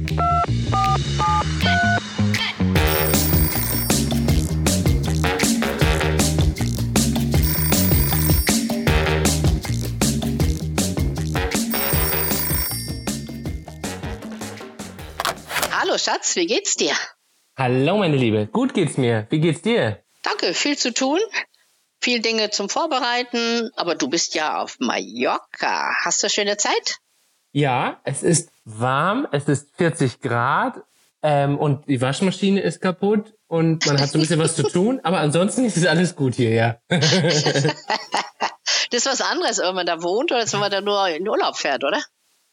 Hallo Schatz, wie geht's dir? Hallo meine Liebe, gut geht's mir. Wie geht's dir? Danke, viel zu tun, viel Dinge zum Vorbereiten, aber du bist ja auf Mallorca. Hast du schöne Zeit? Ja, es ist warm, es ist 40 Grad ähm, und die Waschmaschine ist kaputt und man hat so ein bisschen was zu tun, aber ansonsten ist alles gut hier, ja. das ist was anderes, wenn man da wohnt oder wenn man da nur in Urlaub fährt, oder?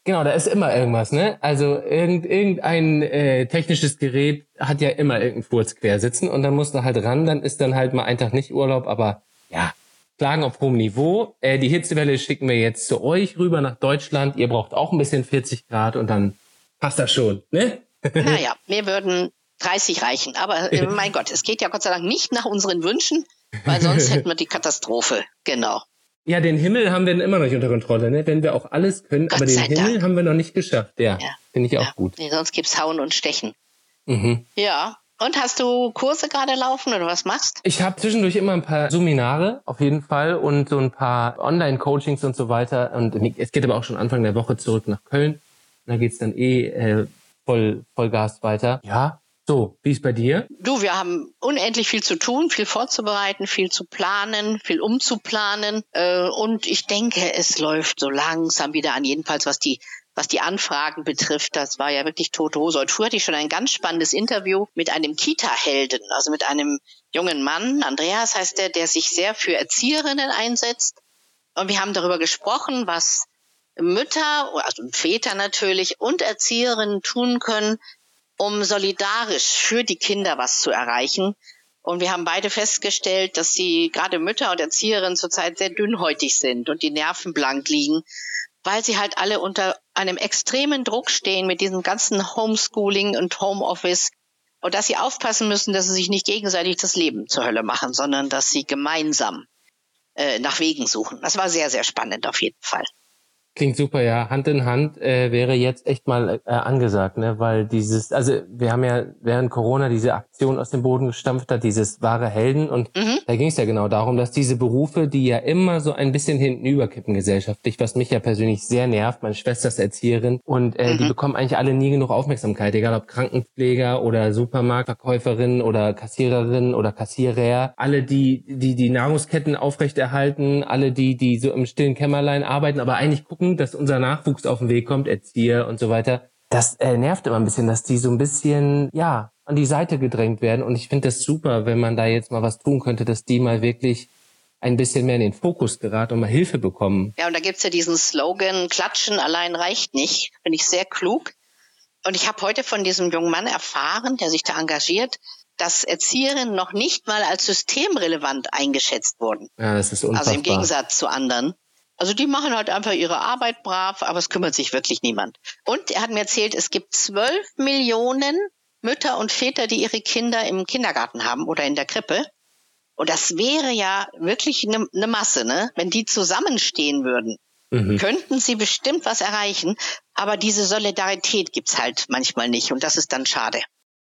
Genau, da ist immer irgendwas, ne? Also irgend, irgendein äh, technisches Gerät hat ja immer irgendeinen Furz quer sitzen und dann musst du halt ran, dann ist dann halt mal ein Tag nicht Urlaub, aber Klagen auf hohem Niveau. Äh, die Hitzewelle schicken wir jetzt zu euch rüber nach Deutschland. Ihr braucht auch ein bisschen 40 Grad und dann passt das schon, ne? Naja, wir würden 30 reichen. Aber äh, mein Gott, es geht ja Gott sei Dank nicht nach unseren Wünschen, weil sonst hätten wir die Katastrophe. Genau. Ja, den Himmel haben wir dann immer noch nicht unter Kontrolle, ne? wenn wir auch alles können. Gott aber den Himmel Dank. haben wir noch nicht geschafft. Ja, Ja. finde ich auch Ja. gut. Nee, sonst gibt's Hauen und Stechen. Mhm. Ja. Und hast du Kurse gerade laufen oder was machst? Ich habe zwischendurch immer ein paar Seminare auf jeden Fall und so ein paar Online-Coachings und so weiter. Und es geht aber auch schon Anfang der Woche zurück nach Köln. Da geht's dann eh äh, voll, voll Gas weiter. Ja, so, wie ist bei dir? Du, wir haben unendlich viel zu tun, viel vorzubereiten, viel zu planen, viel umzuplanen. Äh, und ich denke, es läuft so langsam wieder an, jedenfalls was die was die Anfragen betrifft, das war ja wirklich tote Hose. Heute früh hatte ich schon ein ganz spannendes Interview mit einem Kita-Helden, also mit einem jungen Mann, Andreas heißt der, der sich sehr für Erzieherinnen einsetzt. Und wir haben darüber gesprochen, was Mütter, also Väter natürlich und Erzieherinnen tun können, um solidarisch für die Kinder was zu erreichen. Und wir haben beide festgestellt, dass sie gerade Mütter und Erzieherinnen zurzeit sehr dünnhäutig sind und die Nerven blank liegen, weil sie halt alle unter einem extremen Druck stehen mit diesem ganzen Homeschooling und Homeoffice und dass sie aufpassen müssen, dass sie sich nicht gegenseitig das Leben zur Hölle machen, sondern dass sie gemeinsam äh, nach Wegen suchen. Das war sehr, sehr spannend auf jeden Fall. Klingt super, ja. Hand in Hand äh, wäre jetzt echt mal äh, angesagt, ne? Weil dieses, also wir haben ja während Corona diese Aktion aus dem Boden gestampft hat, dieses wahre Helden. Und Mhm. da ging es ja genau darum, dass diese Berufe, die ja immer so ein bisschen hinten überkippen gesellschaftlich, was mich ja persönlich sehr nervt, meine Schwester ist Erzieherin und äh, die Mhm. bekommen eigentlich alle nie genug Aufmerksamkeit, egal ob Krankenpfleger oder Supermarktverkäuferin oder Kassiererin oder Kassierer, alle die die die Nahrungsketten aufrechterhalten, alle die die so im stillen Kämmerlein arbeiten, aber eigentlich gucken, dass unser Nachwuchs auf den Weg kommt, Erzieher und so weiter. Das äh, nervt immer ein bisschen, dass die so ein bisschen ja an die Seite gedrängt werden und ich finde das super, wenn man da jetzt mal was tun könnte, dass die mal wirklich ein bisschen mehr in den Fokus geraten und mal Hilfe bekommen. Ja, und da gibt's ja diesen Slogan, Klatschen allein reicht nicht. Finde ich sehr klug. Und ich habe heute von diesem jungen Mann erfahren, der sich da engagiert, dass Erzieherinnen noch nicht mal als systemrelevant eingeschätzt wurden. Ja, das ist unfassbar. Also im Gegensatz zu anderen. Also die machen halt einfach ihre Arbeit brav, aber es kümmert sich wirklich niemand. Und er hat mir erzählt, es gibt zwölf Millionen Mütter und Väter, die ihre Kinder im Kindergarten haben oder in der Krippe. Und das wäre ja wirklich eine ne Masse, ne? Wenn die zusammenstehen würden, Mhm. könnten sie bestimmt was erreichen. Aber diese Solidarität gibt's halt manchmal nicht. Und das ist dann schade.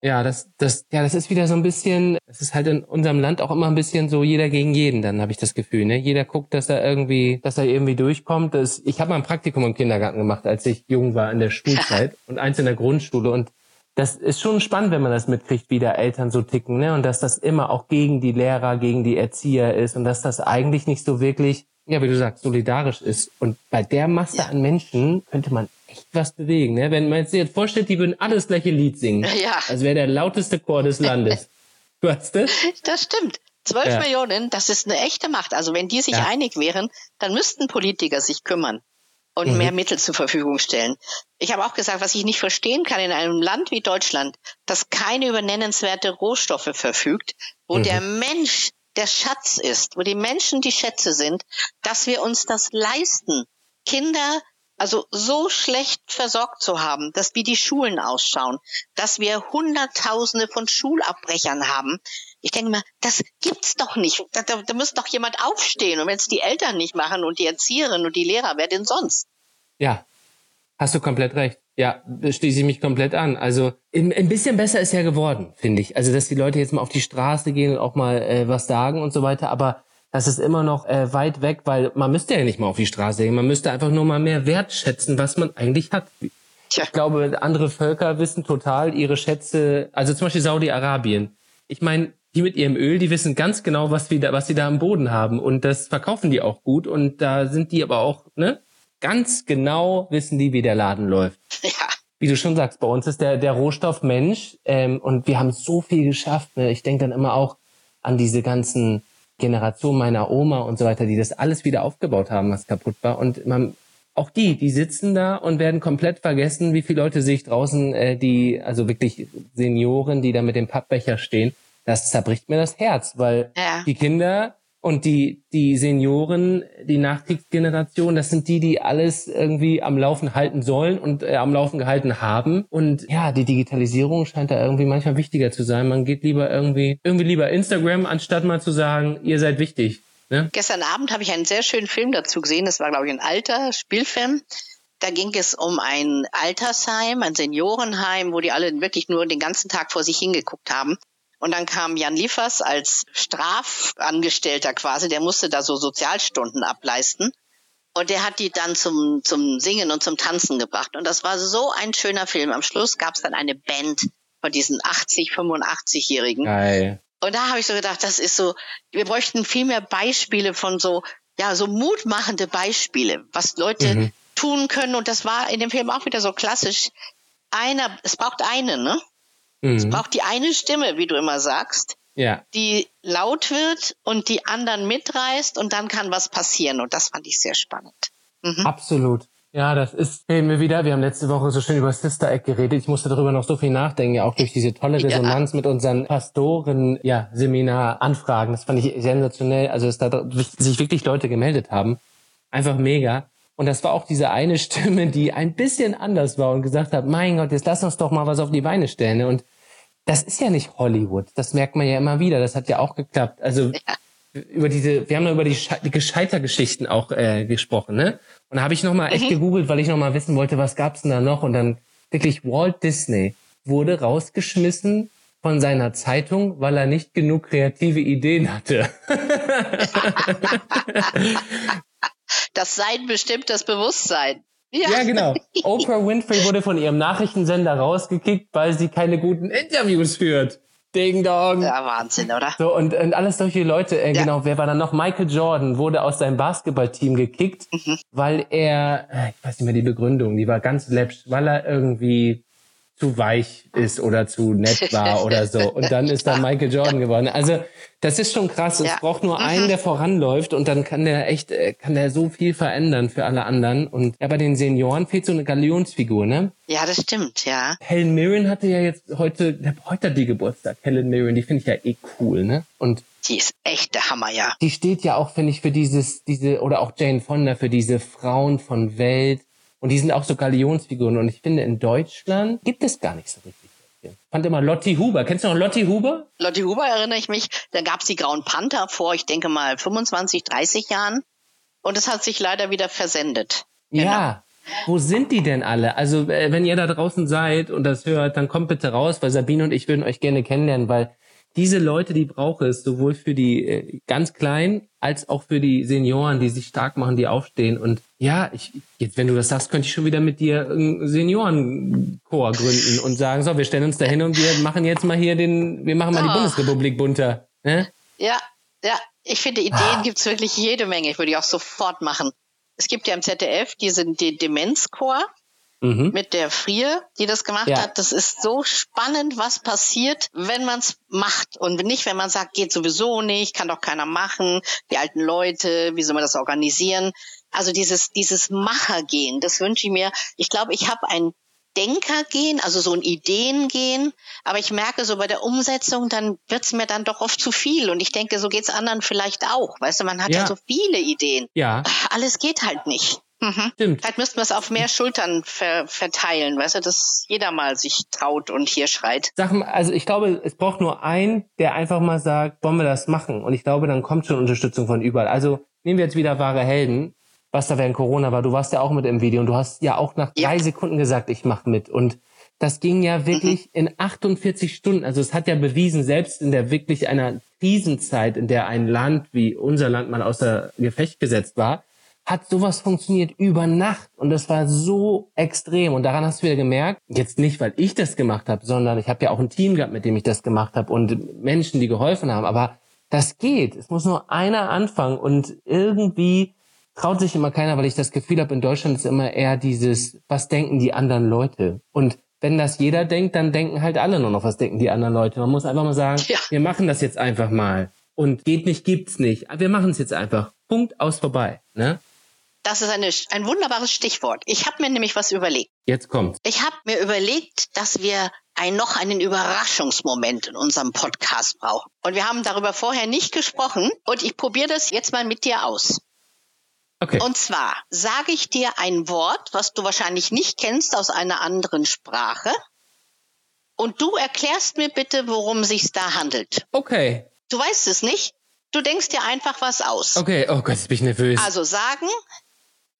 Ja, das, das, ja, das ist wieder so ein bisschen, es ist halt in unserem Land auch immer ein bisschen so jeder gegen jeden, dann habe ich das Gefühl, ne? Jeder guckt, dass er irgendwie, dass er irgendwie durchkommt. Das, ich habe mal ein Praktikum im Kindergarten gemacht, als ich jung war in der Schulzeit und eins in der Grundschule und das ist schon spannend, wenn man das mitkriegt, wie da Eltern so ticken, ne? Und dass das immer auch gegen die Lehrer, gegen die Erzieher ist und dass das eigentlich nicht so wirklich, ja, wie du sagst, solidarisch ist. Und bei der Masse Ja. an Menschen könnte man echt was bewegen, ne? Wenn man sich jetzt vorstellt, die würden alle das gleiche Lied singen. Ja. Also wäre der lauteste Chor des Landes. Du hast das? Das stimmt. Zwölf Ja. Millionen, das ist eine echte Macht. Also wenn die sich Ja. einig wären, dann müssten Politiker sich kümmern und Mhm. mehr Mittel zur Verfügung stellen. Ich habe auch gesagt, was ich nicht verstehen kann in einem Land wie Deutschland, das keine über nennenswerte Rohstoffe verfügt, wo Mhm. der Mensch der Schatz ist, wo die Menschen die Schätze sind, dass wir uns das leisten, Kinder also so schlecht versorgt zu haben, dass wie die Schulen ausschauen, dass wir Hunderttausende von Schulabbrechern haben. Ich denke mal, das gibt's doch nicht. Da, da, da muss doch jemand aufstehen. Und wenn es die Eltern nicht machen und die Erzieherinnen und die Lehrer, wer denn sonst? Ja. Hast du komplett recht. Ja, schließe ich mich komplett an. Also ein bisschen besser ist ja geworden, finde ich. Also dass die Leute jetzt mal auf die Straße gehen und auch mal äh, was sagen und so weiter. Aber das ist immer noch äh, weit weg, weil man müsste ja nicht mal auf die Straße gehen. Man müsste einfach nur mal mehr wertschätzen, was man eigentlich hat. Tja. Ich glaube, andere Völker wissen total ihre Schätze, also zum Beispiel Saudi-Arabien. Ich meine, die mit ihrem Öl, die wissen ganz genau, was, wir da, was sie da am Boden haben. Und das verkaufen die auch gut. Und da sind die aber auch, ne? Ganz genau wissen die, wie der Laden läuft. Ja. Wie du schon sagst, bei uns ist der, der Rohstoff Mensch. Ähm, und wir haben so viel geschafft. Ne? Ich denke dann immer auch an diese ganzen Generation meiner Oma und so weiter, die das alles wieder aufgebaut haben, was kaputt war. Und man, auch die, die sitzen da und werden komplett vergessen, wie viele Leute sich draußen, äh, die, also wirklich Senioren, die da mit dem Pappbecher stehen, das zerbricht mir das Herz, weil ja. die Kinder und die, die Senioren, die Nachkriegsgeneration, das sind die, die alles irgendwie am Laufen halten sollen und äh, am Laufen gehalten haben. Und ja, die Digitalisierung scheint da irgendwie manchmal wichtiger zu sein. Man geht lieber irgendwie, irgendwie lieber Instagram, anstatt mal zu sagen, ihr seid wichtig. Ne? Gestern Abend habe ich einen sehr schönen Film dazu gesehen. Das war, glaube ich, ein alter Spielfilm. Da ging es um ein Altersheim, ein Seniorenheim, wo die alle wirklich nur den ganzen Tag vor sich hingeguckt haben. Und dann kam Jan Liefers als Strafangestellter quasi, der musste da so Sozialstunden ableisten. Und der hat die dann zum, zum Singen und zum Tanzen gebracht. Und das war so ein schöner Film. Am Schluss gab es dann eine Band von diesen 80, 85-Jährigen. Geil. Und da habe ich so gedacht, das ist so, wir bräuchten viel mehr Beispiele von so, ja, so mutmachende Beispiele, was Leute mhm. tun können. Und das war in dem Film auch wieder so klassisch. Einer, es braucht eine, ne? Mhm. Es braucht die eine Stimme, wie du immer sagst, ja. die laut wird und die anderen mitreißt und dann kann was passieren. Und das fand ich sehr spannend. Mhm. Absolut. Ja, das ist wir wieder. Wir haben letzte Woche so schön über Sister Act geredet. Ich musste darüber noch so viel nachdenken, ja auch durch diese tolle Resonanz ja. mit unseren Pastoren, ja, Seminar Anfragen. Das fand ich sensationell. Also, dass da sich wirklich Leute gemeldet haben. Einfach mega. Und das war auch diese eine Stimme, die ein bisschen anders war und gesagt hat, mein Gott, jetzt lass uns doch mal was auf die Beine stellen. Und das ist ja nicht Hollywood. Das merkt man ja immer wieder. Das hat ja auch geklappt. Also ja. über diese, wir haben ja über die, die Gescheitergeschichten auch äh, gesprochen, ne? Und da habe ich nochmal echt mhm. gegoogelt, weil ich nochmal wissen wollte, was gab's denn da noch? Und dann wirklich Walt Disney wurde rausgeschmissen von seiner Zeitung, weil er nicht genug kreative Ideen hatte. das Sein bestimmt das Bewusstsein. Ja. ja, genau. Oprah Winfrey wurde von ihrem Nachrichtensender rausgekickt, weil sie keine guten Interviews führt. Ding Dong. Ja, Wahnsinn, oder? So, und, und alles solche Leute, äh, ja. genau, wer war dann noch? Michael Jordan wurde aus seinem Basketballteam gekickt, mhm. weil er, ich weiß nicht mehr die Begründung, die war ganz läppsch, weil er irgendwie zu weich ist oder zu nett war oder so. Und dann ist da Michael Jordan geworden. Also das ist schon krass. Es ja. braucht nur einen, mhm. der voranläuft und dann kann der echt, äh, kann der so viel verändern für alle anderen. Und ja, bei den Senioren fehlt so eine Galionsfigur, ne? Ja, das stimmt, ja. Helen Mirren hatte ja jetzt heute, heute hat die Geburtstag. Helen Mirren, die finde ich ja eh cool, ne? Und die ist echt der Hammer, ja. Die steht ja auch, finde ich, für dieses, diese, oder auch Jane Fonda, für diese Frauen von Welt, und die sind auch so Galionsfiguren. Und ich finde, in Deutschland gibt es gar nicht so richtig. Ich fand immer Lotti Huber. Kennst du noch Lotti Huber? Lotti Huber erinnere ich mich. Da gab es die Grauen Panther vor, ich denke mal, 25, 30 Jahren. Und es hat sich leider wieder versendet. Ja. Genau. Wo sind die denn alle? Also, äh, wenn ihr da draußen seid und das hört, dann kommt bitte raus, weil Sabine und ich würden euch gerne kennenlernen, weil diese Leute, die brauche es, sowohl für die äh, ganz Kleinen als auch für die Senioren, die sich stark machen, die aufstehen. Und ja, ich, jetzt, wenn du das sagst, könnte ich schon wieder mit dir einen Seniorenchor gründen und sagen, so, wir stellen uns da hin und wir machen jetzt mal hier den, wir machen mal oh. die Bundesrepublik bunter. Ne? Ja, ja, ich finde, Ideen ah. gibt's wirklich jede Menge. Ich würde die auch sofort machen. Es gibt ja im ZDF diesen den Demenzchor mhm. mit der Frier, die das gemacht ja. hat. Das ist so spannend, was passiert, wenn man es macht und nicht, wenn man sagt, geht sowieso nicht, kann doch keiner machen, die alten Leute, wie soll man das organisieren? Also dieses dieses Machergehen, das wünsche ich mir. Ich glaube, ich habe ein Denker gehen, also so ein Ideen gehen, aber ich merke so bei der Umsetzung, dann wird's mir dann doch oft zu viel und ich denke, so geht's anderen vielleicht auch. Weißt du, man hat ja, ja so viele Ideen. Ja. Alles geht halt nicht. Mhm. Stimmt. Vielleicht müssten wir es auf mehr Schultern ver verteilen, weißt du, dass jeder mal sich traut und hier schreit. Sag mal, also ich glaube, es braucht nur einen, der einfach mal sagt, wollen wir das machen? Und ich glaube, dann kommt schon Unterstützung von überall. Also nehmen wir jetzt wieder wahre Helden. was da während Corona war. Du warst ja auch mit im Video und du hast ja auch nach drei Sekunden gesagt, ich mache mit. Und das ging ja wirklich mhm. in 48 Stunden. Also es hat ja bewiesen, selbst in der wirklich einer Krisenzeit, in der ein Land wie unser Land mal außer Gefecht gesetzt war, hat sowas funktioniert über Nacht und das war so extrem und daran hast du wieder gemerkt, jetzt nicht, weil ich das gemacht habe, sondern ich habe ja auch ein Team gehabt, mit dem ich das gemacht habe und Menschen, die geholfen haben, aber das geht. Es muss nur einer anfangen und irgendwie traut sich immer keiner, weil ich das Gefühl habe, in Deutschland ist immer eher dieses, was denken die anderen Leute? Und wenn das jeder denkt, dann denken halt alle nur noch, was denken die anderen Leute. Man muss einfach mal sagen, ja. wir machen das jetzt einfach mal. Und geht nicht, gibt's nicht. Wir machen es jetzt einfach. Punkt aus vorbei. Ne? Das ist eine, ein wunderbares Stichwort. Ich habe mir nämlich was überlegt. Jetzt kommt. Ich habe mir überlegt, dass wir ein, noch einen Überraschungsmoment in unserem Podcast brauchen. Und wir haben darüber vorher nicht gesprochen. Und ich probiere das jetzt mal mit dir aus. Okay. Und zwar sage ich dir ein Wort, was du wahrscheinlich nicht kennst aus einer anderen Sprache. Und du erklärst mir bitte, worum sich da handelt. Okay. Du weißt es nicht? Du denkst dir einfach was aus. Okay, oh Gott, jetzt bin ich nervös. Also sagen,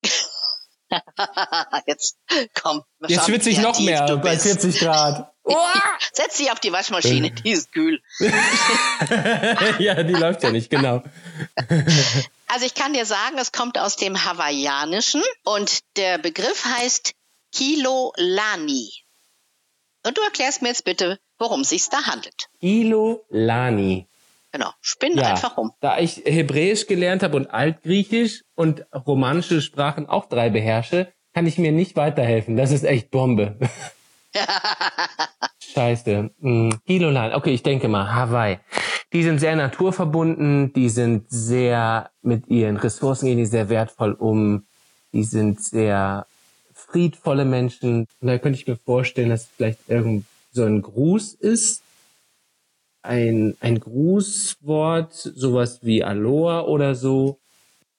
Jetzt komm. Jetzt schwitze ich noch mehr bei 40 Grad. Setz dich auf die Waschmaschine, die ist kühl. ja, die läuft ja nicht, genau. Also ich kann dir sagen, es kommt aus dem Hawaiianischen und der Begriff heißt Kilo Lani. Und du erklärst mir jetzt bitte, worum es sich da handelt. Kilo Lani. Genau, spinn ja, einfach rum. Da ich Hebräisch gelernt habe und Altgriechisch und romanische Sprachen auch drei beherrsche, kann ich mir nicht weiterhelfen. Das ist echt Bombe. Scheiße. Hm, Kilolan. Okay, ich denke mal, Hawaii. Die sind sehr naturverbunden, die sind sehr mit ihren Ressourcen gehen die sehr wertvoll um, die sind sehr friedvolle Menschen. Und da könnte ich mir vorstellen, dass vielleicht irgend so ein Gruß ist, ein, ein Grußwort, sowas wie Aloha oder so,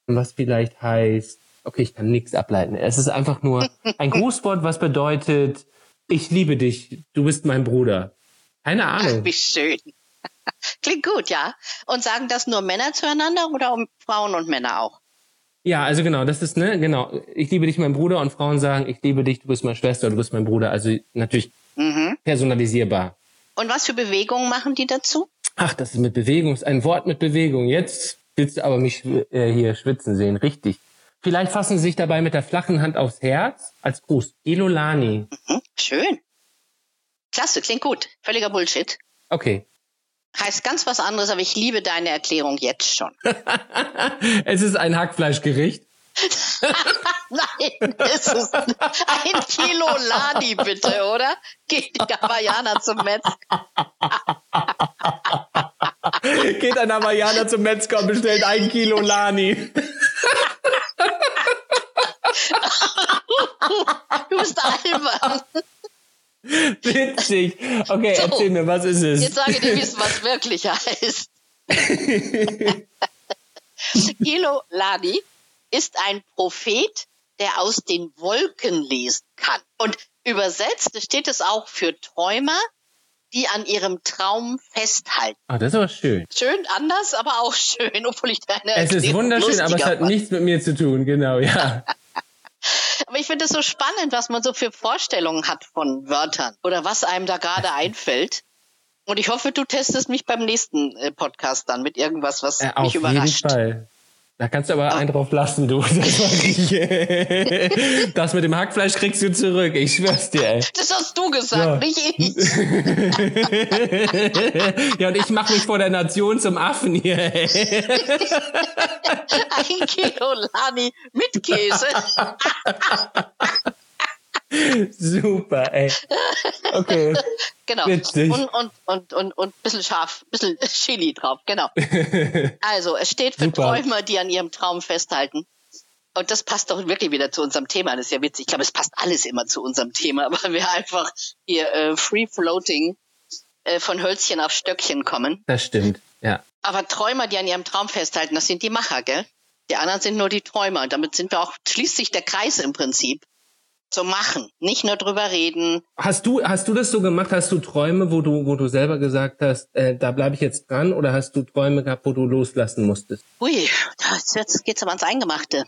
was vielleicht heißt, okay, ich kann nichts ableiten. Es ist einfach nur ein Grußwort, was bedeutet, ich liebe dich, du bist mein Bruder. Keine Ahnung. Ach, wie schön. Klingt gut, ja. Und sagen das nur Männer zueinander oder um Frauen und Männer auch? Ja, also genau, das ist, ne, genau. Ich liebe dich, mein Bruder, und Frauen sagen, ich liebe dich, du bist meine Schwester, du bist mein Bruder. Also natürlich mhm. personalisierbar. Und was für Bewegungen machen die dazu? Ach, das ist mit Bewegung, ein Wort mit Bewegung. Jetzt willst du aber mich äh, hier schwitzen sehen, richtig. Vielleicht fassen sie sich dabei mit der flachen Hand aufs Herz als Gruß. Ilolani. Mhm, schön. Klasse, klingt gut. Völliger Bullshit. Okay. Heißt ganz was anderes, aber ich liebe deine Erklärung jetzt schon. es ist ein Hackfleischgericht. Nein, ist es ein Kilo Lani bitte, oder? Geht die Hawaiianer zum Metzger. Geht ein Hawaiianer zum Metzger und bestellt ein Kilo Lani. du bist albern. Witzig. Okay, so, erzähl mir, was ist es? Jetzt sage ich dir, wie es was wirklich heißt. Kilo Lani ist ein Prophet, der aus den Wolken lesen kann. Und übersetzt steht es auch für Träumer, die an ihrem Traum festhalten. Ah, das ist aber schön. Schön anders, aber auch schön, obwohl ich deine Es ist wunderschön, aber es hat war. nichts mit mir zu tun, genau, ja. aber ich finde es so spannend, was man so für Vorstellungen hat von Wörtern oder was einem da gerade einfällt. Und ich hoffe, du testest mich beim nächsten äh, Podcast dann mit irgendwas, was äh, mich überrascht. Auf jeden Fall. Da kannst du aber oh. einen drauf lassen, du. Das, das mit dem Hackfleisch kriegst du zurück. Ich schwör's dir, ey. Das hast du gesagt, ja. nicht ich. ja, und ich mach mich vor der Nation zum Affen hier, ey. Ein Kilo Lani mit Käse. Super, ey. Okay. Genau. Witzig. Und, und, und, und, und ein bisschen scharf, ein bisschen Chili drauf, genau. Also, es steht für Super. Träumer, die an ihrem Traum festhalten. Und das passt doch wirklich wieder zu unserem Thema. Das ist ja witzig. Ich glaube, es passt alles immer zu unserem Thema, weil wir einfach hier äh, free floating äh, von Hölzchen auf Stöckchen kommen. Das stimmt, ja. Aber Träumer, die an ihrem Traum festhalten, das sind die Macher, gell? Die anderen sind nur die Träumer. Und damit sind wir auch, schließt sich der Kreis im Prinzip zu machen, nicht nur drüber reden. Hast du hast du das so gemacht? Hast du Träume, wo du wo du selber gesagt hast, äh, da bleibe ich jetzt dran, oder hast du Träume gehabt, wo du loslassen musstest? Ui, jetzt geht's aber ans Eingemachte.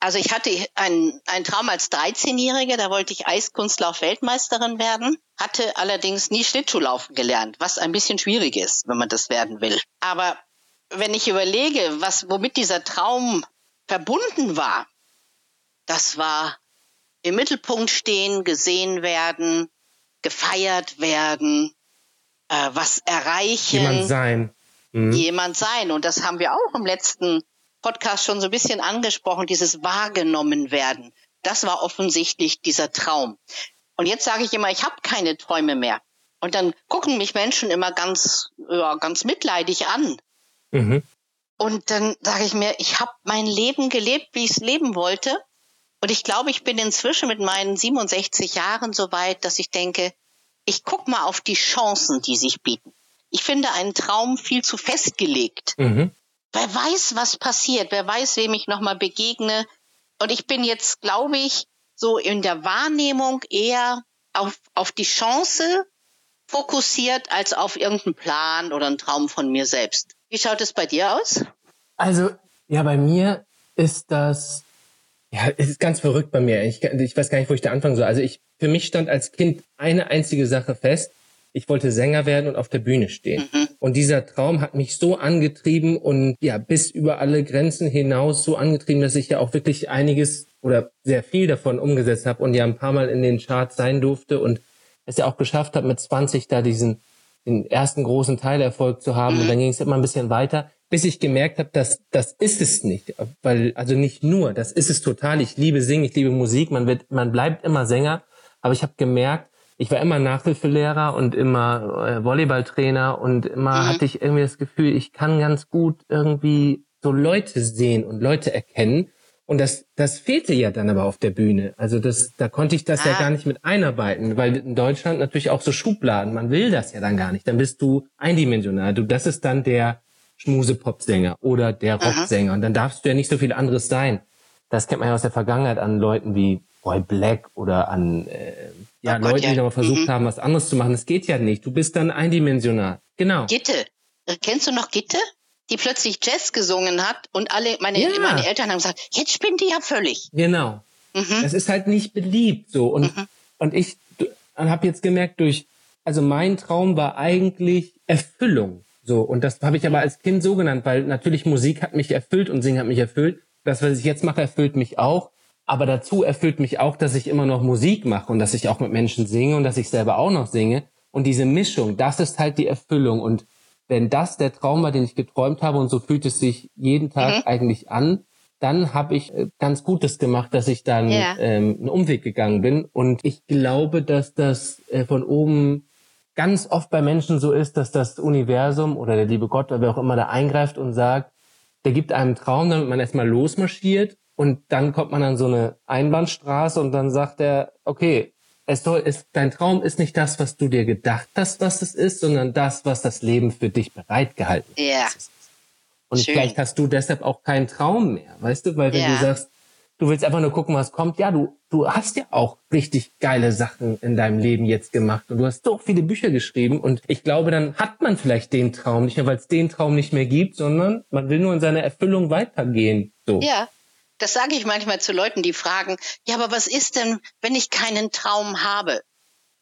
Also ich hatte einen, einen Traum als 13-Jährige, da wollte ich Eiskunstlauf-Weltmeisterin werden, hatte allerdings nie Schlittschuhlaufen gelernt, was ein bisschen schwierig ist, wenn man das werden will. Aber wenn ich überlege, was, womit dieser Traum verbunden war, das war im Mittelpunkt stehen, gesehen werden, gefeiert werden, äh, was erreichen. Jemand sein. Mhm. Jemand sein. Und das haben wir auch im letzten Podcast schon so ein bisschen angesprochen, dieses wahrgenommen werden. Das war offensichtlich dieser Traum. Und jetzt sage ich immer, ich habe keine Träume mehr. Und dann gucken mich Menschen immer ganz, ja, ganz mitleidig an. Mhm. Und dann sage ich mir, ich habe mein Leben gelebt, wie ich es leben wollte. Und ich glaube, ich bin inzwischen mit meinen 67 Jahren so weit, dass ich denke, ich guck mal auf die Chancen, die sich bieten. Ich finde einen Traum viel zu festgelegt. Mhm. Wer weiß, was passiert? Wer weiß, wem ich nochmal begegne? Und ich bin jetzt, glaube ich, so in der Wahrnehmung eher auf, auf die Chance fokussiert als auf irgendeinen Plan oder einen Traum von mir selbst. Wie schaut es bei dir aus? Also, ja, bei mir ist das, ja, es ist ganz verrückt bei mir. Ich, ich weiß gar nicht, wo ich da anfangen soll. Also ich, für mich stand als Kind eine einzige Sache fest. Ich wollte Sänger werden und auf der Bühne stehen. Mhm. Und dieser Traum hat mich so angetrieben und ja, bis über alle Grenzen hinaus so angetrieben, dass ich ja auch wirklich einiges oder sehr viel davon umgesetzt habe und ja ein paar Mal in den Charts sein durfte und es ja auch geschafft habe, mit 20 da diesen den ersten großen Teilerfolg zu haben. Mhm. Und dann ging es immer ein bisschen weiter, bis ich gemerkt habe, dass das ist es nicht. Weil, also nicht nur, das ist es total. Ich liebe Singen, ich liebe Musik, man wird, man bleibt immer Sänger. Aber ich habe gemerkt, ich war immer Nachhilfelehrer und immer äh, Volleyballtrainer und immer mhm. hatte ich irgendwie das Gefühl, ich kann ganz gut irgendwie so Leute sehen und Leute erkennen. Und das, das fehlte ja dann aber auf der Bühne. Also das, da konnte ich das ah. ja gar nicht mit einarbeiten, weil in Deutschland natürlich auch so Schubladen, man will das ja dann gar nicht. Dann bist du eindimensional. Du, das ist dann der Schmuse-Popsänger oder der Rocksänger. Und dann darfst du ja nicht so viel anderes sein. Das kennt man ja aus der Vergangenheit an Leuten wie Boy Black oder an äh, ja, oh Gott, Leute, ja. die da mal versucht mhm. haben, was anderes zu machen. Das geht ja nicht. Du bist dann eindimensional. Genau. Gitte. Kennst du noch Gitte? die plötzlich Jazz gesungen hat und alle meine, ja. meine Eltern haben gesagt, jetzt spinnt die ja völlig. Genau. Mhm. Das ist halt nicht beliebt so und mhm. und ich habe jetzt gemerkt durch also mein Traum war eigentlich Erfüllung so und das habe ich aber als Kind so genannt, weil natürlich Musik hat mich erfüllt und Singen hat mich erfüllt. Das was ich jetzt mache erfüllt mich auch, aber dazu erfüllt mich auch, dass ich immer noch Musik mache und dass ich auch mit Menschen singe und dass ich selber auch noch singe und diese Mischung, das ist halt die Erfüllung und wenn das der Traum war, den ich geträumt habe und so fühlt es sich jeden Tag mhm. eigentlich an, dann habe ich äh, ganz Gutes gemacht, dass ich dann yeah. ähm, einen Umweg gegangen bin. Und ich glaube, dass das äh, von oben ganz oft bei Menschen so ist, dass das Universum oder der liebe Gott oder wer auch immer da eingreift und sagt, der gibt einem Traum, damit man erstmal losmarschiert und dann kommt man an so eine Einbahnstraße und dann sagt er, okay, es soll, es, dein Traum ist nicht das, was du dir gedacht hast, was es ist, sondern das, was das Leben für dich bereitgehalten hat. Ja. Und Schön. vielleicht hast du deshalb auch keinen Traum mehr, weißt du, weil wenn ja. du sagst, du willst einfach nur gucken, was kommt, ja, du, du hast ja auch richtig geile Sachen in deinem Leben jetzt gemacht und du hast so viele Bücher geschrieben und ich glaube, dann hat man vielleicht den Traum nicht mehr, weil es den Traum nicht mehr gibt, sondern man will nur in seine Erfüllung weitergehen. So. Ja, das sage ich manchmal zu Leuten, die fragen, ja, aber was ist denn, wenn ich keinen Traum habe?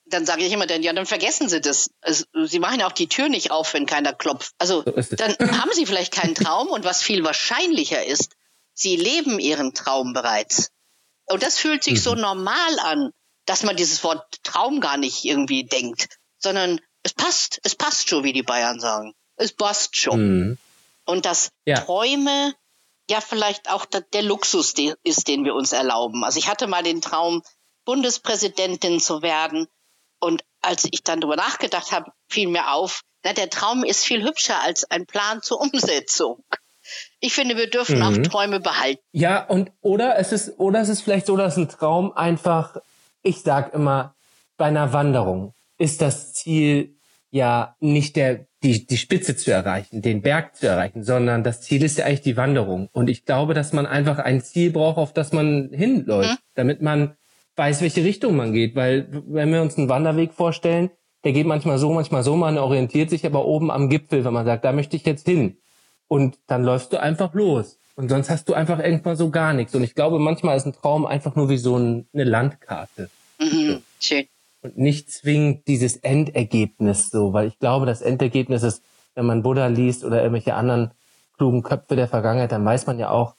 Dann sage ich immer, dann, ja, dann vergessen Sie das. Also, Sie machen auch die Tür nicht auf, wenn keiner klopft. Also so dann haben Sie vielleicht keinen Traum und was viel wahrscheinlicher ist, Sie leben Ihren Traum bereits. Und das fühlt sich mhm. so normal an, dass man dieses Wort Traum gar nicht irgendwie denkt, sondern es passt, es passt schon, wie die Bayern sagen. Es passt schon. Mhm. Und dass ja. Träume ja vielleicht auch der Luxus ist, den wir uns erlauben. Also ich hatte mal den Traum, Bundespräsidentin zu werden. Und als ich dann darüber nachgedacht habe, fiel mir auf, na, der Traum ist viel hübscher als ein Plan zur Umsetzung. Ich finde, wir dürfen mhm. auch Träume behalten. Ja, und oder es ist, oder es ist vielleicht so, dass ein Traum einfach, ich sag immer, bei einer Wanderung ist das Ziel ja nicht der die, die Spitze zu erreichen, den Berg zu erreichen, sondern das Ziel ist ja eigentlich die Wanderung. Und ich glaube, dass man einfach ein Ziel braucht, auf das man hinläuft, mhm. damit man weiß, welche Richtung man geht. Weil wenn wir uns einen Wanderweg vorstellen, der geht manchmal so, manchmal so, man orientiert sich aber oben am Gipfel, wenn man sagt, da möchte ich jetzt hin. Und dann läufst du einfach los. Und sonst hast du einfach irgendwann so gar nichts. Und ich glaube, manchmal ist ein Traum einfach nur wie so ein, eine Landkarte. Mhm, schön. Und nicht zwingend dieses Endergebnis so, weil ich glaube, das Endergebnis ist, wenn man Buddha liest oder irgendwelche anderen klugen Köpfe der Vergangenheit, dann weiß man ja auch,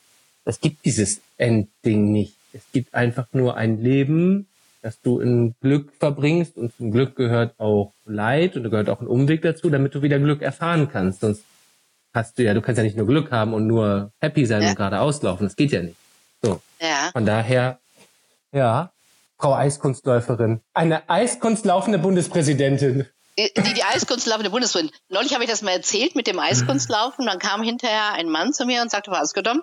es gibt dieses Endding nicht. Es gibt einfach nur ein Leben, das du in Glück verbringst und zum Glück gehört auch Leid und da gehört auch ein Umweg dazu, damit du wieder Glück erfahren kannst. Sonst hast du ja, du kannst ja nicht nur Glück haben und nur happy sein ja. und gerade auslaufen. Das geht ja nicht. So. Ja. Von daher, ja, Frau Eiskunstläuferin. Eine eiskunstlaufende Bundespräsidentin. Die, die Eiskunstlaufende Bundespräsidentin. Neulich habe ich das mal erzählt mit dem Eiskunstlaufen. Dann kam hinterher ein Mann zu mir und sagte, was genommen?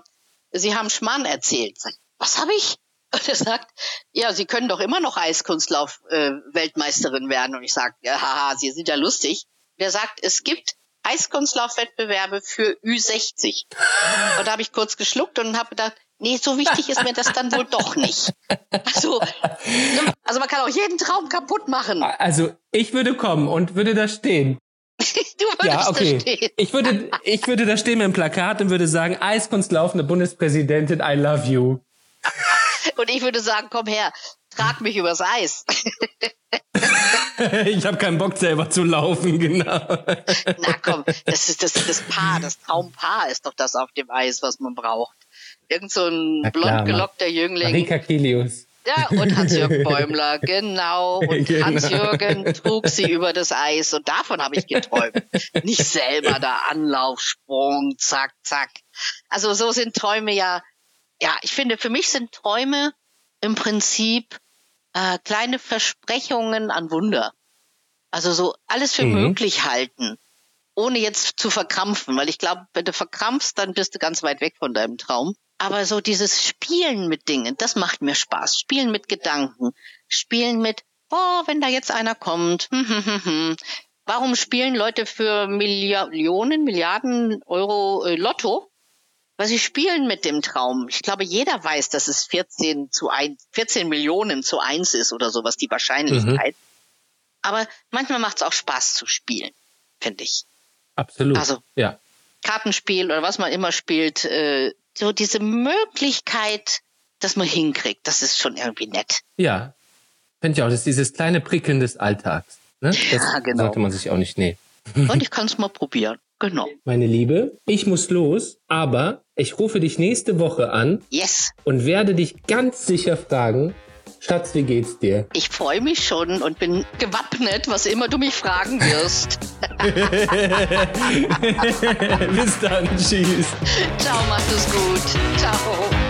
Sie haben Schmarrn erzählt. Was habe ich? Und er sagt, ja, Sie können doch immer noch Eiskunstlauf-Weltmeisterin äh, werden. Und ich sage, ja, haha, Sie sind ja lustig. Der sagt, es gibt Eiskunstlaufwettbewerbe für Ü60. Und da habe ich kurz geschluckt und habe gedacht, nee, so wichtig ist mir das dann wohl doch nicht. Also, also man kann auch jeden Traum kaputt machen. Also ich würde kommen und würde da stehen. du würdest ja, okay. da stehen. Ich würde, ich würde da stehen mit dem Plakat und würde sagen, Eiskunstlaufende Bundespräsidentin, I love you. Und ich würde sagen, komm her, trag mich übers Eis. ich habe keinen Bock selber zu laufen, genau. Na komm, das ist das, das Paar, das Traumpaar ist doch das auf dem Eis, was man braucht. Irgend so ein blond gelockter Jüngling. Marika Kilius. Ja, und Hans-Jürgen Bäumler, genau. Und genau. Hans-Jürgen trug sie über das Eis und davon habe ich geträumt. Nicht selber da Anlaufsprung, zack, zack. Also so sind Träume ja, ja, ich finde, für mich sind Träume im Prinzip äh, kleine Versprechungen an Wunder. Also so alles für mhm. möglich halten, ohne jetzt zu verkrampfen, weil ich glaube, wenn du verkrampfst, dann bist du ganz weit weg von deinem Traum. Aber so dieses Spielen mit Dingen, das macht mir Spaß. Spielen mit Gedanken, spielen mit, oh, wenn da jetzt einer kommt. Warum spielen Leute für Millionen, Milliarden Euro äh, Lotto? Weil sie spielen mit dem Traum. Ich glaube, jeder weiß, dass es 14 zu 1, 14 Millionen zu 1 ist oder sowas, die Wahrscheinlichkeit. Mhm. Aber manchmal macht es auch Spaß zu spielen, finde ich. Absolut. Also, ja. Kartenspiel oder was man immer spielt, äh, so diese Möglichkeit, dass man hinkriegt, das ist schon irgendwie nett. Ja, finde ich auch. Das ist dieses kleine Prickeln des Alltags. Ne? Das ja, genau. sollte man sich auch nicht nehmen. Und ich kann es mal probieren. Genau. Meine Liebe, ich muss los, aber ich rufe dich nächste Woche an. Yes. Und werde dich ganz sicher fragen, Schatz, wie geht's dir? Ich freue mich schon und bin gewappnet, was immer du mich fragen wirst. Bis dann, tschüss. Ciao, macht es gut. Ciao.